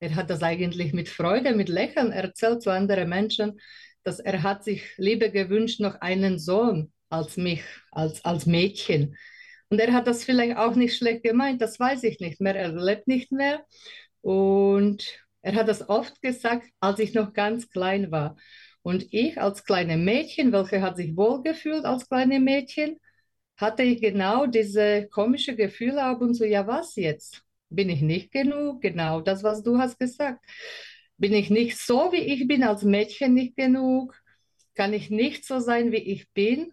hat das eigentlich mit Freude, mit Lächeln erzählt zu anderen Menschen, dass er hat sich lieber gewünscht noch einen Sohn als mich, als, als Mädchen. Und er hat das vielleicht auch nicht schlecht gemeint, das weiß ich nicht mehr. Er lebt nicht mehr. Und er hat das oft gesagt, als ich noch ganz klein war. Und ich als kleine Mädchen, welche hat sich wohlgefühlt als kleine Mädchen, hatte ich genau diese komische Gefühle ab und zu, ja was jetzt? Bin ich nicht genug? Genau das, was du hast gesagt. Bin ich nicht so, wie ich bin, als Mädchen nicht genug? Kann ich nicht so sein, wie ich bin?